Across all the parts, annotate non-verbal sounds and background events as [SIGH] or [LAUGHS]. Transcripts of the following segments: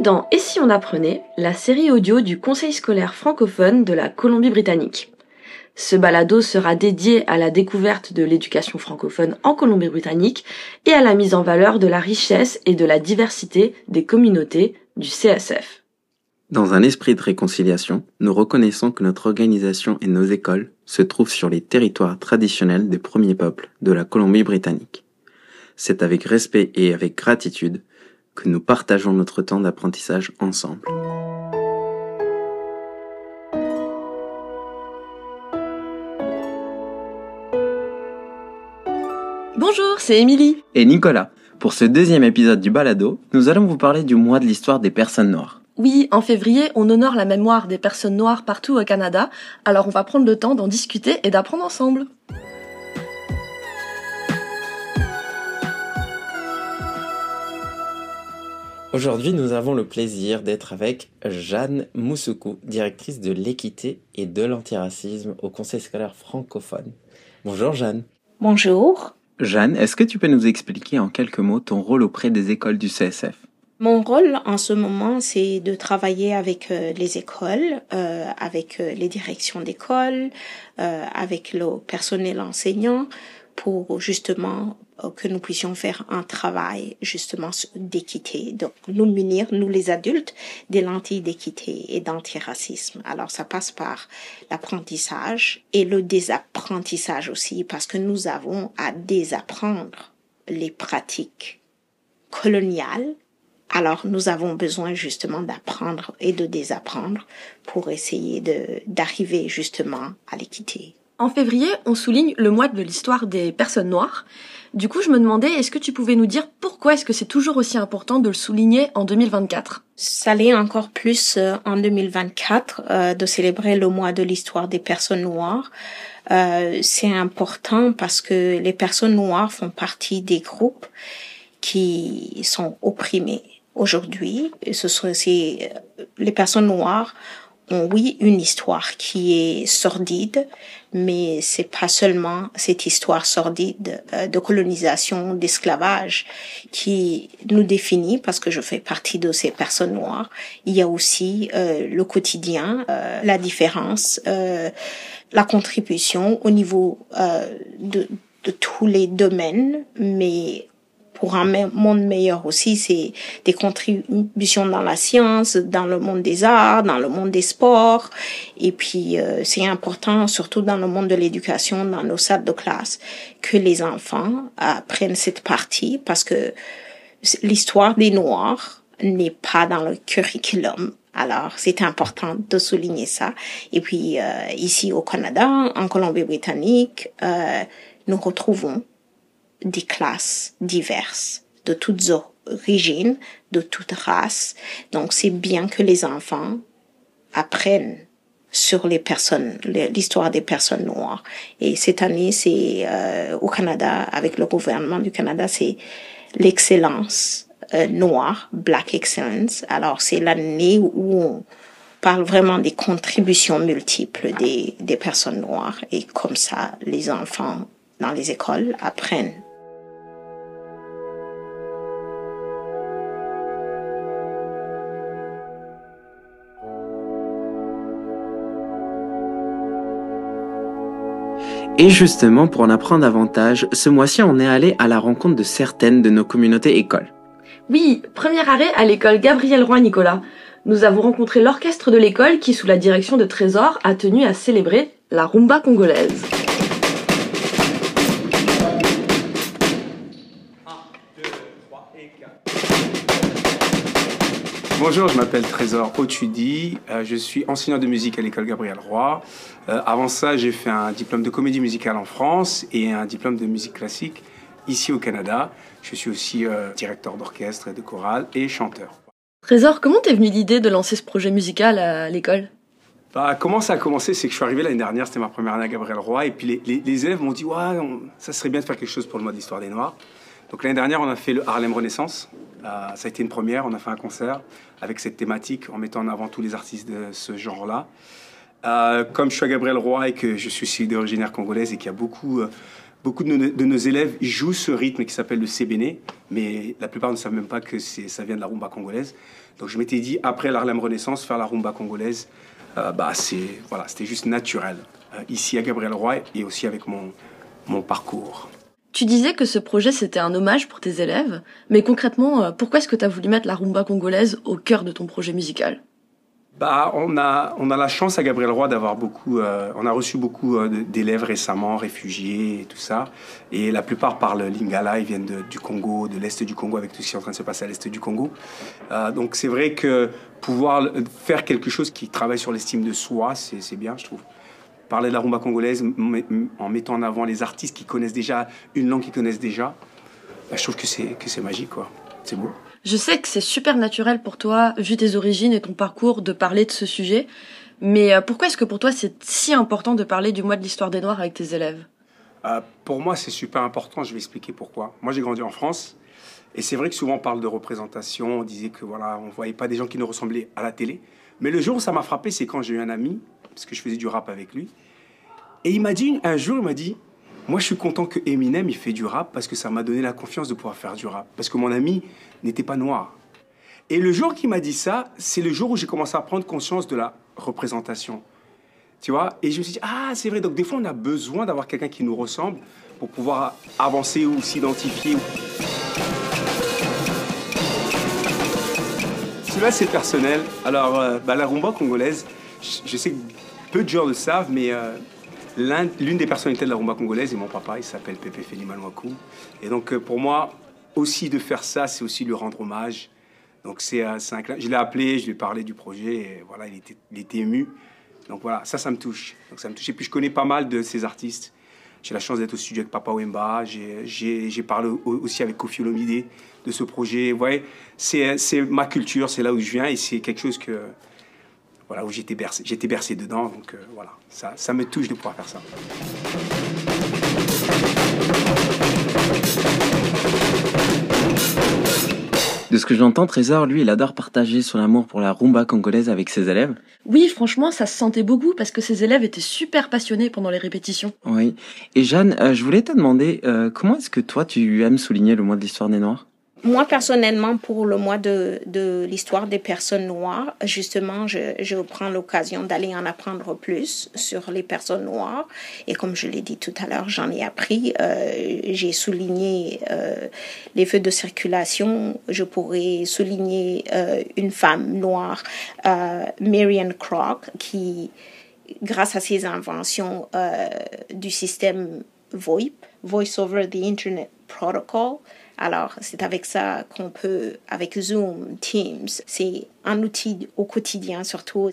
Dans Et si on apprenait, la série audio du Conseil scolaire francophone de la Colombie-Britannique. Ce balado sera dédié à la découverte de l'éducation francophone en Colombie-Britannique et à la mise en valeur de la richesse et de la diversité des communautés du CSF. Dans un esprit de réconciliation, nous reconnaissons que notre organisation et nos écoles se trouvent sur les territoires traditionnels des premiers peuples de la Colombie-Britannique. C'est avec respect et avec gratitude que nous partageons notre temps d'apprentissage ensemble. Bonjour, c'est Émilie. Et Nicolas, pour ce deuxième épisode du Balado, nous allons vous parler du mois de l'histoire des personnes noires. Oui, en février, on honore la mémoire des personnes noires partout au Canada, alors on va prendre le temps d'en discuter et d'apprendre ensemble. Aujourd'hui, nous avons le plaisir d'être avec Jeanne Moussoukou, directrice de l'équité et de l'antiracisme au Conseil scolaire francophone. Bonjour Jeanne. Bonjour. Jeanne, est-ce que tu peux nous expliquer en quelques mots ton rôle auprès des écoles du CSF Mon rôle en ce moment, c'est de travailler avec euh, les écoles, euh, avec euh, les directions d'école, avec le personnel enseignant pour justement que nous puissions faire un travail justement d'équité. Donc nous munir, nous les adultes, des lentilles d'équité et d'antiracisme. Alors ça passe par l'apprentissage et le désapprentissage aussi parce que nous avons à désapprendre les pratiques coloniales. Alors nous avons besoin justement d'apprendre et de désapprendre pour essayer de d'arriver justement à l'équité. En février, on souligne le mois de l'histoire des personnes noires. Du coup, je me demandais, est-ce que tu pouvais nous dire pourquoi est-ce que c'est toujours aussi important de le souligner en 2024 Ça l'est encore plus euh, en 2024 euh, de célébrer le mois de l'histoire des personnes noires. Euh, c'est important parce que les personnes noires font partie des groupes qui sont opprimés aujourd'hui. Ce sont aussi les personnes noires ont oui une histoire qui est sordide, mais c'est pas seulement cette histoire sordide euh, de colonisation, d'esclavage qui nous définit parce que je fais partie de ces personnes noires. Il y a aussi euh, le quotidien, euh, la différence, la contribution au niveau de, de tous les domaines, mais pour un monde meilleur aussi, c'est des contributions dans la science, dans le monde des arts, dans le monde des sports. Et puis, euh, c'est important, surtout dans le monde de l'éducation, dans nos salles de classe, que les enfants apprennent cette partie parce que l'histoire des Noirs n'est pas dans le curriculum. Alors, c'est important de souligner ça. Et puis, euh, ici au Canada, en Colombie-Britannique, euh, nous retrouvons des classes diverses, de toutes origines, de toutes races. Donc c'est bien que les enfants apprennent sur les personnes, l'histoire des personnes noires. Et cette année, c'est euh, au Canada, avec le gouvernement du Canada, c'est l'excellence euh, noire, Black Excellence. Alors c'est l'année où on parle vraiment des contributions multiples des, des personnes noires. Et comme ça, les enfants dans les écoles apprennent Et justement, pour en apprendre davantage, ce mois-ci, on est allé à la rencontre de certaines de nos communautés écoles. Oui, premier arrêt à l'école Gabriel Roy Nicolas. Nous avons rencontré l'orchestre de l'école qui, sous la direction de Trésor, a tenu à célébrer la rumba congolaise. Bonjour, je m'appelle Trésor Otudi, euh, je suis enseignant de musique à l'école Gabriel Roy. Euh, avant ça, j'ai fait un diplôme de comédie musicale en France et un diplôme de musique classique ici au Canada. Je suis aussi euh, directeur d'orchestre et de chorale et chanteur. Trésor, comment t'es venu l'idée de lancer ce projet musical à l'école? Bah, comment ça a commencé? C'est que je suis arrivé l'année dernière, c'était ma première année à Gabriel Roy, et puis les, élèves m'ont dit ouais, ça serait bien de faire quelque chose pour le mois d'histoire des Noirs. Donc l'année dernière, on a fait le Harlem Renaissance. Euh, ça a été une première. On a fait un concert avec cette thématique en mettant en avant tous les artistes de ce genre-là. Euh, comme je suis à Gabriel Roy et que je suis d'origine congolaise et qu'il y a beaucoup, euh, beaucoup de nos, élèves jouent ce rythme qui s'appelle le sébéné, mais la plupart ne savent même pas que ça vient de la rumba congolaise. Donc je m'étais dit, après l'Harlem Renaissance, faire la rumba congolaise, euh, bah, voilà, c'était juste naturel, ici à Gabriel Roy et aussi avec mon, mon parcours. Tu disais que ce projet c'était un hommage pour tes élèves, mais concrètement, pourquoi est-ce que tu as voulu mettre la rumba congolaise au cœur de ton projet musical? Bah, on a, on a la chance à Gabriel Roy d'avoir beaucoup, euh, on a reçu beaucoup euh, d'élèves récemment, réfugiés et tout ça. Et la plupart parlent lingala, ils viennent du Congo, de l'Est du Congo, avec tout ce qui est en train de se passer à l'Est du Congo. Euh, donc c'est vrai que pouvoir faire quelque chose qui travaille sur l'estime de soi, c'est bien, je trouve. Parler de la rumba congolaise en mettant en avant les artistes qui connaissent déjà une langue qu'ils connaissent déjà, bah, je trouve que c'est magique, quoi. C'est beau. Je sais que c'est super naturel pour toi, vu tes origines et ton parcours, de parler de ce sujet. Mais euh, pourquoi est-ce que pour toi c'est si important de parler du mois de l'histoire des Noirs avec tes élèves? Euh, Pour moi c'est super important, je vais expliquer pourquoi. Moi j'ai grandi en France et c'est vrai que souvent on parle de représentation, on disait que voilà, on voyait pas des gens qui nous ressemblaient à la télé. Mais le jour où ça m'a frappé, c'est quand j'ai eu un ami, parce que je faisais du rap avec lui, et il m'a dit, un jour il m'a dit, moi, je suis content que Eminem il fait du rap parce que ça m'a donné la confiance de pouvoir faire du rap. Parce que mon ami n'était pas noir. Et le jour qu'il m'a dit ça, c'est le jour où j'ai commencé à prendre conscience de la représentation. Tu vois? Et je me suis dit, ah, c'est vrai. Donc, des fois, on a besoin d'avoir quelqu'un qui nous ressemble pour pouvoir avancer ou s'identifier. Celui-là, c'est personnel. Alors, euh, bah, la rumba congolaise, je, sais que peu de gens le savent, mais euh, L'une des personnalités de la rumba congolaise est mon papa, il s'appelle Pepe Feli Malouakou. Et donc euh, pour moi, aussi de faire ça, c'est aussi lui rendre hommage. Donc c'est un Je l'ai appelé, je lui ai parlé du projet, et voilà, il était, il était ému. Donc voilà, ça, ça me touche. Donc ça me touche. Et puis je connais pas mal de ces artistes. J'ai la chance d'être au studio avec Papa Wemba. J'ai parlé aussi avec Kofi Olomide de ce projet. Vous voyez, c'est ma culture, c'est là où je viens et c'est quelque chose que, voilà, où j'étais bercé, j'étais bercé dedans. Donc euh, voilà, ça, ça me touche de pouvoir faire ça. De ce que j'entends, Trésor, lui, il adore partager son amour pour la rumba congolaise avec ses élèves. Oui, franchement, ça se sentait beaucoup parce que ses élèves étaient super passionnés pendant les répétitions. Oui. Et Jeanne, euh, je voulais te demander, euh, comment est-ce que toi, tu aimes souligner le mois de l'histoire des Noirs? Moi, personnellement, pour le mois de, l'histoire des personnes noires, justement, je, prends l'occasion d'aller en apprendre plus sur les personnes noires. Et comme je l'ai dit tout à l'heure, j'en ai appris. Euh, j'ai souligné euh, les feux de circulation. Je pourrais souligner euh, une femme noire, Marian Crock, qui, grâce à ses inventions du système VoIP, Voice over the Internet Protocol, alors, c'est avec ça qu'on peut, avec Zoom, Teams, c'est un outil au quotidien surtout.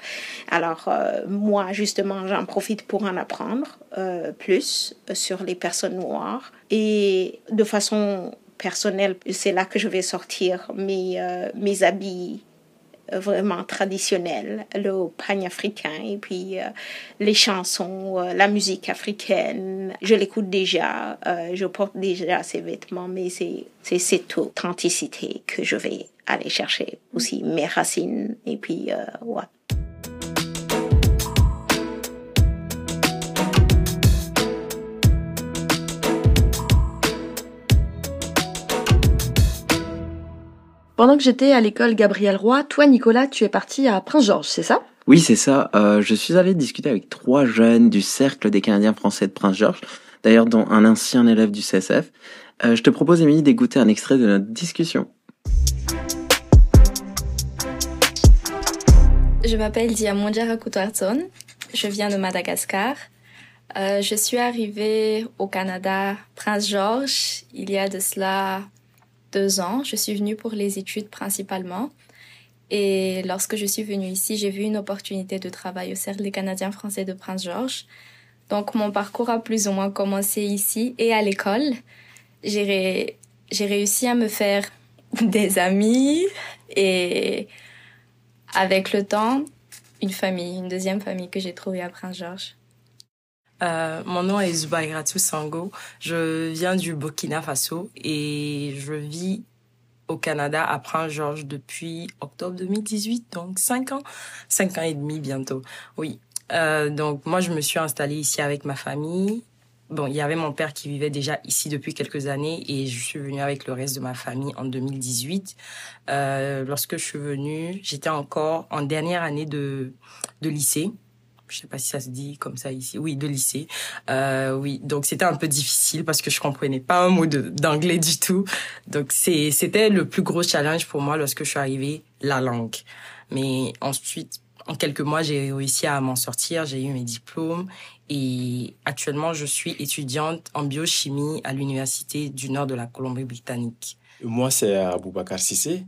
Alors, euh, moi, justement, j'en profite pour en apprendre euh, plus sur les personnes noires. Et de façon personnelle, c'est là que je vais sortir mes, euh, mes habits vraiment traditionnel, le pagne africain et puis euh, les chansons, euh, la musique africaine. Je l'écoute déjà, euh, je porte déjà ces vêtements, mais c'est cette authenticité que je vais aller chercher aussi mes racines et puis ouais. Pendant que j'étais à l'école Gabriel Roy, toi Nicolas, tu es parti à Prince-Georges, c'est ça? Oui, c'est ça. Euh, je suis allé discuter avec trois jeunes du Cercle des Canadiens français de Prince-Georges, d'ailleurs dont un ancien élève du CSF. Euh, je te propose, Émilie, d'écouter un extrait de notre discussion. Je m'appelle Diamondjara Koutarton. Je viens de Madagascar. Euh, je suis arrivée au Canada, Prince-Georges, il y a de cela deux ans. Je suis venue pour les études principalement. Et lorsque je suis venue ici, j'ai vu une opportunité de travail au Cercle des Canadiens français de Prince-Georges. Donc mon parcours a plus ou moins commencé ici et à l'école. J'ai réussi à me faire [LAUGHS] des amis et avec le temps, une famille, une deuxième famille que j'ai trouvée à Prince-Georges. Euh, mon nom est Zubairatou Sango. Je viens du Burkina Faso et je vis au Canada à Prince-Georges depuis octobre 2018, donc cinq ans, cinq ans et demi bientôt. Oui. Euh, donc moi je me suis installée ici avec ma famille bon, il y avait mon père qui vivait déjà ici depuis quelques années et je suis venue avec le reste de ma famille en 2018. Euh, lorsque je suis venue, j'étais encore en dernière année de lycée. Je sais pas si ça se dit comme ça ici. Oui, de lycée. Euh, oui, donc c'était un peu difficile parce que je comprenais pas un mot d'anglais du tout. Donc c'était le plus gros challenge pour moi lorsque je suis arrivée, la langue. Mais ensuite, en quelques mois, j'ai réussi à m'en sortir. J'ai eu mes diplômes et actuellement, je suis étudiante en biochimie à l'Université du Nord de la Colombie-Britannique. Moi, c'est Aboubakar Sissé.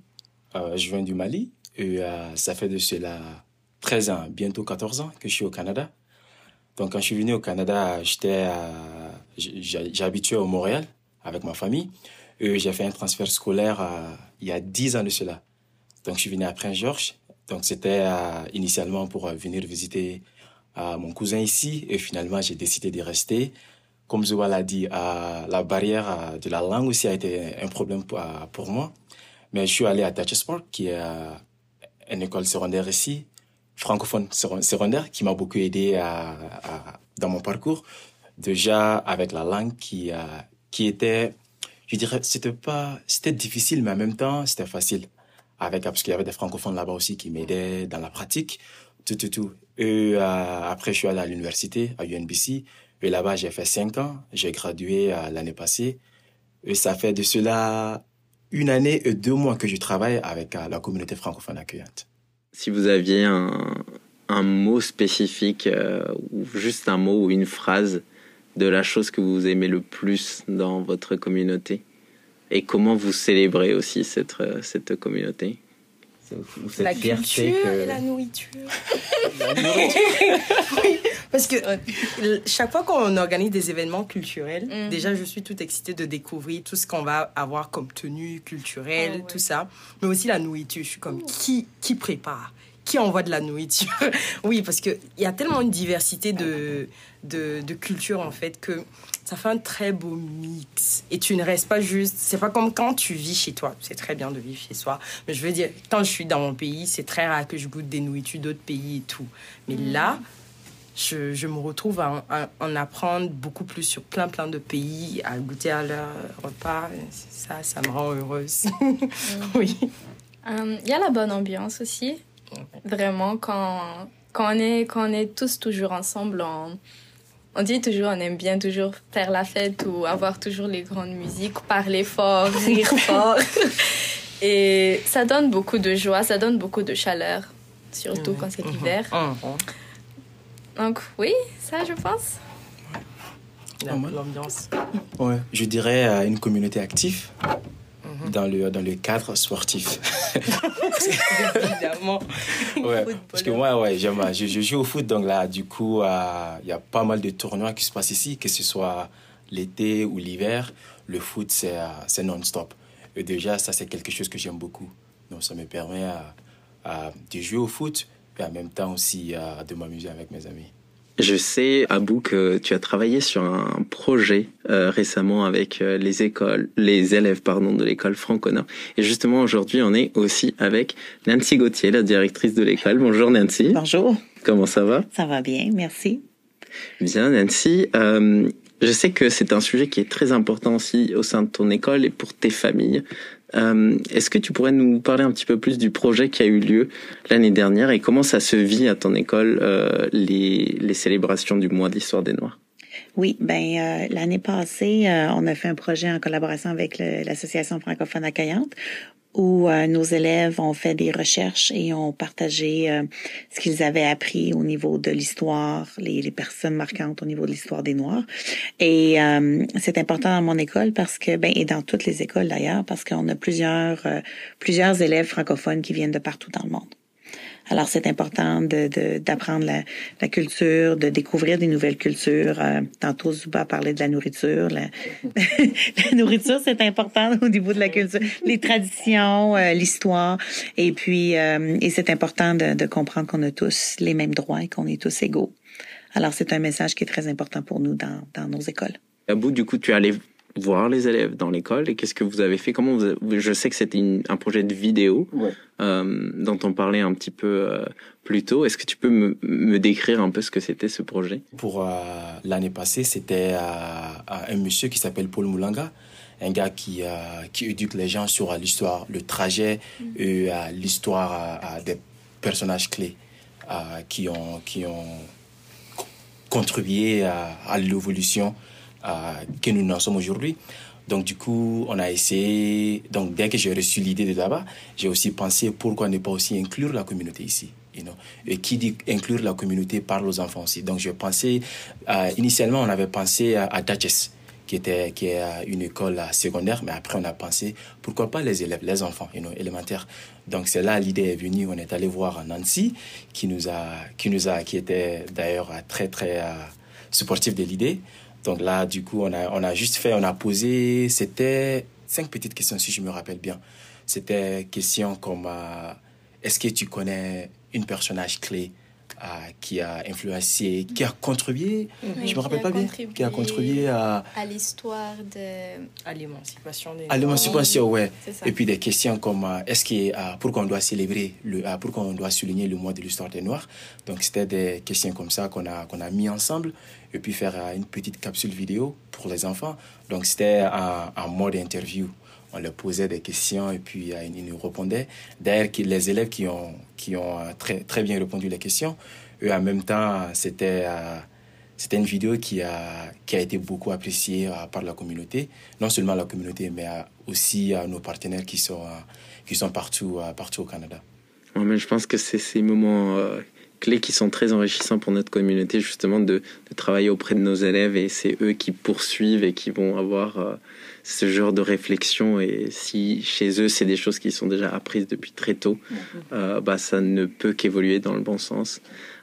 Euh, je viens du Mali. Et euh, ça fait de cela 13 ans, bientôt 14 ans que je suis au Canada. Donc, quand je suis venu au Canada, j'étais, j'habitais au Montréal avec ma famille. J'ai fait un transfert scolaire euh, il y a 10 ans de cela. Donc, je suis venu à Prince-Georges. Donc, c'était initialement pour venir visiter mon cousin ici et finalement j'ai décidé de rester. Comme Zoua l'a dit, la barrière de la langue aussi a été un problème pour, moi. Mais je suis allé à Sport, qui est une école secondaire ici, francophone secondaire, qui m'a beaucoup aidé dans mon parcours. Déjà avec la langue qui, qui était, je dirais, c'était pas, c'était difficile, mais en même temps, c'était facile. Avec, parce qu'il y avait des francophones là-bas aussi qui m'aidaient dans la pratique tout, tout, tout. Et euh, après, je suis allé à l'université, à UNBC. Et là-bas, j'ai fait cinq ans. J'ai gradué euh, l'année passée. Et ça fait de cela une année et deux mois que je travaille avec euh, la communauté francophone accueillante. Si vous aviez un, mot spécifique, ou juste un mot ou une phrase de la chose que vous aimez le plus dans votre communauté, et comment vous célébrez aussi cette, cette communauté? La culture et la nourriture. [LAUGHS] oui, parce que chaque fois qu'on organise des événements culturels, mm. déjà je suis toute excitée de découvrir tout ce qu'on va avoir comme tenue culturelle, oh, tout ça. Mais aussi la nourriture. Je suis comme qui, qui prépare? Qui envoie de la nourriture? [LAUGHS] Oui, parce qu'il y a tellement une diversité de, de, de cultures en fait que ça fait un très beau mix. Et tu ne restes pas juste. C'est pas comme quand tu vis chez toi. C'est très bien de vivre chez soi. Mais je veux dire, quand je suis dans mon pays, c'est très rare que je goûte des nourritures d'autres pays et tout. Mais mm. là, je, je, me retrouve à, en apprendre beaucoup plus sur plein, plein de pays, à goûter à leur repas. Ça, ça me rend heureuse. Mm. [LAUGHS] oui. Euh, il y a la bonne ambiance aussi. Vraiment, quand, quand, on est, quand on est tous toujours ensemble, en on dit toujours, on aime bien toujours faire la fête ou avoir toujours les grandes musiques, parler fort, rire [LAUGHS] fort. Et ça donne beaucoup de joie, ça donne beaucoup de chaleur, surtout quand c'est l'hiver. Mhm. Mhm. Donc oui, ça je pense. L'ambiance. Ouais, je dirais à une communauté active dans le, dans le cadre sportif. Évidemment. [LAUGHS] ouais, parce que moi, ouais, j'aime, je, je, joue au foot, donc là, du coup, euh, il y a pas mal de tournois qui se passent ici, que ce soit l'été ou l'hiver. Le foot, c'est, euh, non-stop. Et déjà, ça, c'est quelque chose que j'aime beaucoup. Donc, ça me permet euh, de jouer au foot et en même temps aussi de m'amuser avec mes amis. Je sais, Abou, que tu as travaillé sur un projet euh, récemment avec euh, les écoles, les élèves pardon de l'école Franconor. Et justement, aujourd'hui, on est aussi avec Nancy Gauthier, la directrice de l'école. Bonjour Nancy. Bonjour. Comment ça va? Ça va bien, merci. Bien, Nancy. Euh, je sais que c'est un sujet qui est très important aussi au sein de ton école et pour tes familles. Euh, est-ce que tu pourrais nous parler un petit peu plus du projet qui a eu lieu l'année dernière et comment ça se vit à ton école euh, les, les célébrations du mois d'histoire des Noirs? Oui, ben euh, l'année passée, on a fait un projet en collaboration avec l'association francophone accueillante où euh, nos élèves ont fait des recherches et ont partagé euh, ce qu'ils avaient appris au niveau de l'histoire, les, les, personnes marquantes au niveau de l'histoire des Noirs. Et euh, c'est important dans mon école parce que, ben, et dans toutes les écoles d'ailleurs, parce qu'on a plusieurs, plusieurs élèves francophones qui viennent de partout dans le monde. Alors, c'est important de, d'apprendre la, culture, de découvrir des nouvelles cultures. Euh, tantôt, Zuba parlait de la nourriture. La, [LAUGHS] la nourriture, c'est important au niveau de la culture. Les traditions, euh, l'histoire. Et puis, euh, et c'est important de, de comprendre qu'on a tous les mêmes droits et qu'on est tous égaux. Alors, c'est un message qui est très important pour nous dans, dans nos écoles. À bout, du coup, tu es allé voir les élèves dans l'école et qu'est-ce que vous avez fait Comment vous, je sais que c'était un projet de vidéo euh, dont on parlait un petit peu euh, plus tôt. Est-ce que tu peux me, me, décrire un peu ce que c'était ce projet? Pour euh, l'année passée, c'était un monsieur qui s'appelle Paul Moulanga, un gars qui qui éduque les gens sur l'histoire, le trajet mm. et l'histoire des personnages clés qui ont qui ont contribué à, à l'évolution que nous en sommes aujourd'hui. Donc, du coup, on a essayé. Donc, dès que j'ai reçu l'idée de là-bas, j'ai aussi pensé pourquoi ne pas aussi inclure la communauté ici. You know? Et qui dit inclure la communauté parle aux enfants aussi. Donc, je pensais. Euh, initialement, on avait pensé à, à Duchess, qui, était, qui est une école secondaire, mais après, on a pensé pourquoi pas les élèves, les enfants you know, élémentaires. Donc, c'est là l'idée est venue. On est allé voir Nancy, qui nous a, qui nous a, qui était d'ailleurs très, très euh, supportif de l'idée. Donc là, du coup, on a, on a juste fait, on a posé, c'était cinq petites questions si je me rappelle bien. C'était questions comme euh, est-ce que tu connais une personnage clé? Qui a influencé, qui a contribué, je me rappelle pas bien, qui a contribué à, à l'histoire de à l'émancipation des à l'émancipation, ouais. Et puis des questions comme euh, est-ce que pourquoi on doit célébrer le pourquoi on doit souligner le mois de l'histoire des Noirs? Donc c'était des questions comme ça qu'on a qu'on a mis ensemble et puis faire euh, une petite capsule vidéo pour les enfants. Donc c'était un, mode interview. On leur posait des questions et puis euh, ils nous répondaient. D'ailleurs, les élèves qui ont, qui ont euh, très, très bien répondu les questions, eux en même temps, c'était c'était une vidéo qui a, qui a été beaucoup appréciée par la communauté. Non seulement la communauté, mais aussi nos partenaires qui sont, qui sont partout, partout au Canada. je pense que c'est ces moments clés qui sont très enrichissants pour notre communauté, justement, de, travailler auprès de nos élèves et c'est eux qui poursuivent et qui vont avoir euh, ce genre de réflexion. Et si chez eux, c'est des choses qui sont déjà apprises depuis très tôt, euh, bah, ça ne peut qu'évoluer dans le bon sens.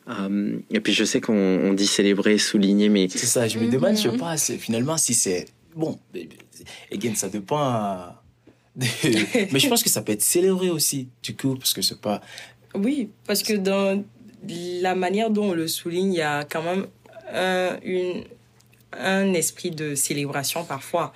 Euh, et puis je sais qu'on dit célébrer, souligner, mais... C'est ça, je me demande, je sais pas, finalement, si c'est... Bon, again, ça dépend... [LAUGHS] mais je pense que ça peut être célébré aussi, du coup, parce que c'est pas... Oui, parce que dans la manière dont on le souligne, il y a quand même un, une, un esprit de célébration parfois.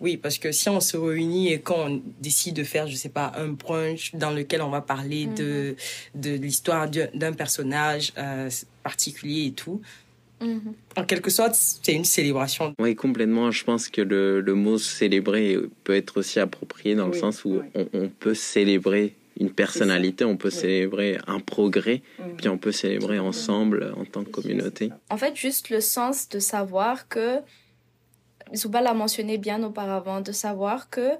Oui, parce que si on se réunit et qu'on décide de faire, je sais pas, un brunch dans lequel on va parler de, mhm. de l'histoire d'un personnage euh, particulier et tout, mhm. en quelque sorte, c'est une célébration. Oui, complètement. Je pense que le, le, mot célébrer peut être aussi approprié dans le sens où on, on, peut célébrer une personnalité, on peut célébrer un progrès, puis on peut célébrer ensemble en tant que communauté. En fait, juste le sens de savoir que, Zouba l'a mentionné bien auparavant, de savoir que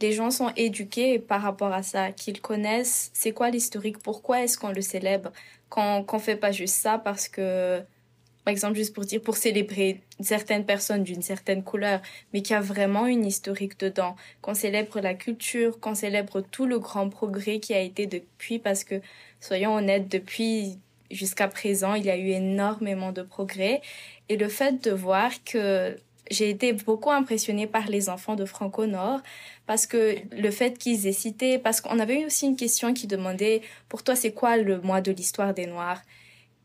les gens sont éduqués par rapport à ça, qu'ils connaissent c'est quoi l'historique, pourquoi est-ce qu'on le célèbre, qu'on ne fait pas juste ça parce que par exemple, juste pour dire, pour célébrer certaines personnes d'une certaine couleur, mais qui a vraiment une historique dedans, qu'on célèbre la culture, qu'on célèbre tout le grand progrès qui a été depuis, parce que, soyons honnêtes, depuis jusqu'à présent, il y a eu énormément de progrès. Et le fait de voir que j'ai été beaucoup impressionnée par les enfants de Franco-Nord parce que le fait qu'ils aient cité, parce qu'on avait eu aussi une question qui demandait, pour toi, c'est quoi le mois de l'histoire des Noirs?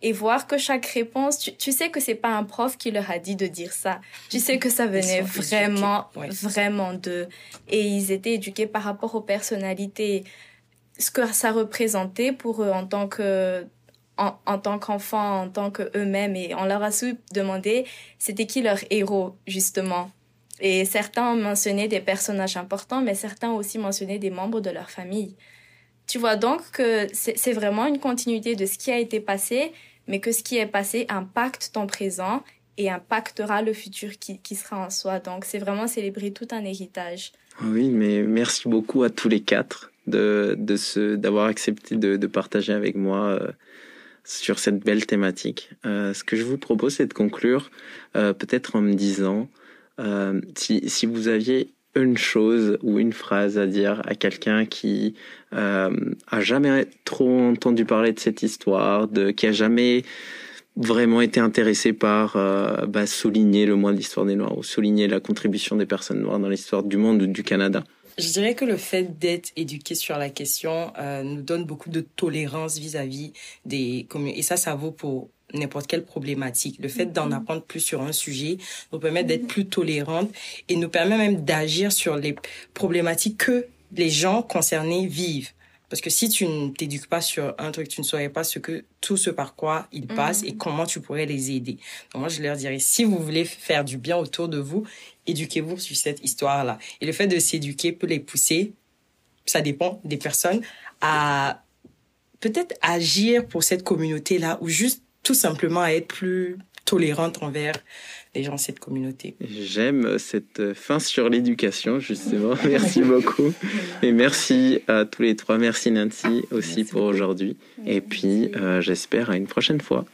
Et voir que chaque réponse, tu, sais que c'est pas un prof qui leur a dit de dire ça. Tu sais que ça venait vraiment, vraiment d'eux. Et ils étaient éduqués par rapport aux personnalités, ce que ça représentait pour eux en tant que en, tant qu'enfants, en tant qu'eux-mêmes. Et on leur a su demander c'était qui leur héros, justement. Et certains mentionnaient des personnages importants, mais certains aussi mentionnaient des membres de leur famille. Tu vois donc que c'est vraiment une continuité de ce qui a été passé, mais que ce qui est passé impacte ton présent et impactera le futur qui, qui sera en soi. Donc, c'est vraiment célébrer tout un héritage. Ah oui, mais merci beaucoup à tous les quatre de, de ce, d'avoir accepté de, de, partager avec moi euh, sur cette belle thématique. Euh, ce que je vous propose, c'est de conclure euh, peut-être en me disant si, si vous aviez une chose ou une phrase à dire à quelqu'un qui euh, a jamais trop entendu parler de cette histoire, qui a jamais vraiment été intéressé par euh, bah, souligner le moins de l'histoire des Noirs ou souligner la contribution des personnes noires dans l'histoire du monde ou du Canada. Je dirais que le fait d'être éduqué sur la question euh, nous donne beaucoup de tolérance vis-à-vis des communes. Et ça, ça vaut pour n'importe quelle problématique. Le fait d'en apprendre plus sur un sujet nous permet d'être plus tolérante et nous permet même d'agir sur les problématiques que les gens concernés vivent. Parce que si tu ne t'éduques pas sur un truc, tu ne saurais pas ce que tout ce par quoi ils passent et comment tu pourrais les aider. Donc moi, je leur dirais, si vous voulez faire du bien autour de vous, éduquez-vous sur cette histoire-là. Et le fait de s'éduquer peut les pousser, ça dépend des personnes, à peut-être agir pour cette communauté-là ou juste tout simplement à être plus tolérante envers les gens de cette communauté. J'aime cette fin sur l'éducation, justement. [LAUGHS] Merci beaucoup. Et merci à tous les trois. Merci Nancy aussi pour aujourd'hui. Et puis, euh, j'espère à une prochaine fois.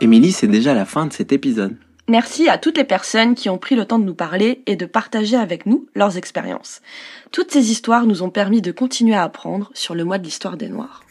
Émilie, c'est déjà la fin de cet épisode. Merci à toutes les personnes qui ont pris le temps de nous parler et de partager avec nous leurs expériences. Toutes ces histoires nous ont permis de continuer à apprendre sur le mois de l'histoire des Noirs.